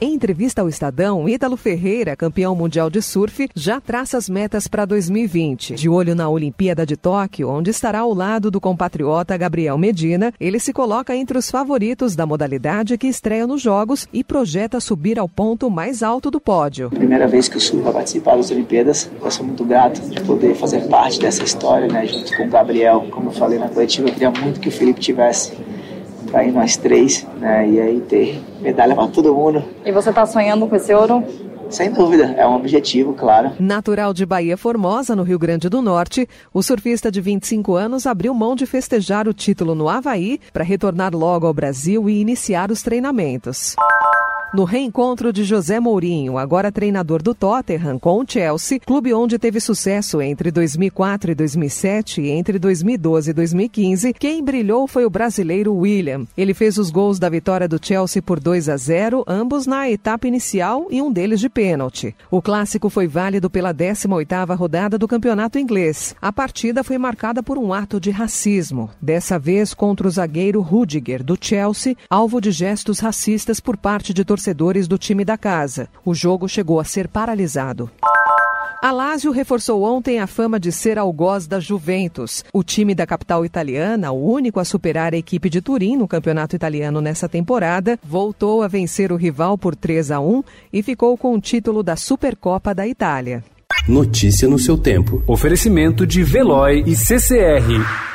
Em entrevista ao Estadão, Ítalo Ferreira, campeão mundial de surf, já traça as metas para 2020. De olho na Olimpíada de Tóquio, onde estará ao lado do compatriota Gabriel Medina, ele se coloca entre os favoritos da modalidade que estreia nos Jogos e projeta subir ao ponto mais alto do pódio. Primeira vez que o surf vai participar das Olimpíadas, eu sou muito grato de poder fazer parte dessa história, né, junto com o Gabriel. Como eu falei na coletiva, eu queria muito que o Felipe tivesse para ir nós três, né? E aí ter medalha para todo mundo. E você está sonhando com esse ouro? Sem dúvida, é um objetivo, claro. Natural de Bahia Formosa, no Rio Grande do Norte, o surfista de 25 anos abriu mão de festejar o título no Havaí para retornar logo ao Brasil e iniciar os treinamentos. No reencontro de José Mourinho, agora treinador do Tottenham, com o Chelsea, clube onde teve sucesso entre 2004 e 2007 e entre 2012 e 2015, quem brilhou foi o brasileiro William. Ele fez os gols da vitória do Chelsea por 2 a 0, ambos na etapa inicial e um deles de pênalti. O clássico foi válido pela 18ª rodada do campeonato inglês. A partida foi marcada por um ato de racismo, dessa vez contra o zagueiro Rudiger, do Chelsea, alvo de gestos racistas por parte de torcedores torcedores do time da casa. O jogo chegou a ser paralisado. Alásio reforçou ontem a fama de ser algoz da Juventus. O time da capital italiana, o único a superar a equipe de Turim no campeonato italiano nessa temporada, voltou a vencer o rival por 3 a 1 e ficou com o título da Supercopa da Itália. Notícia no seu tempo. Oferecimento de Veloy e CCR.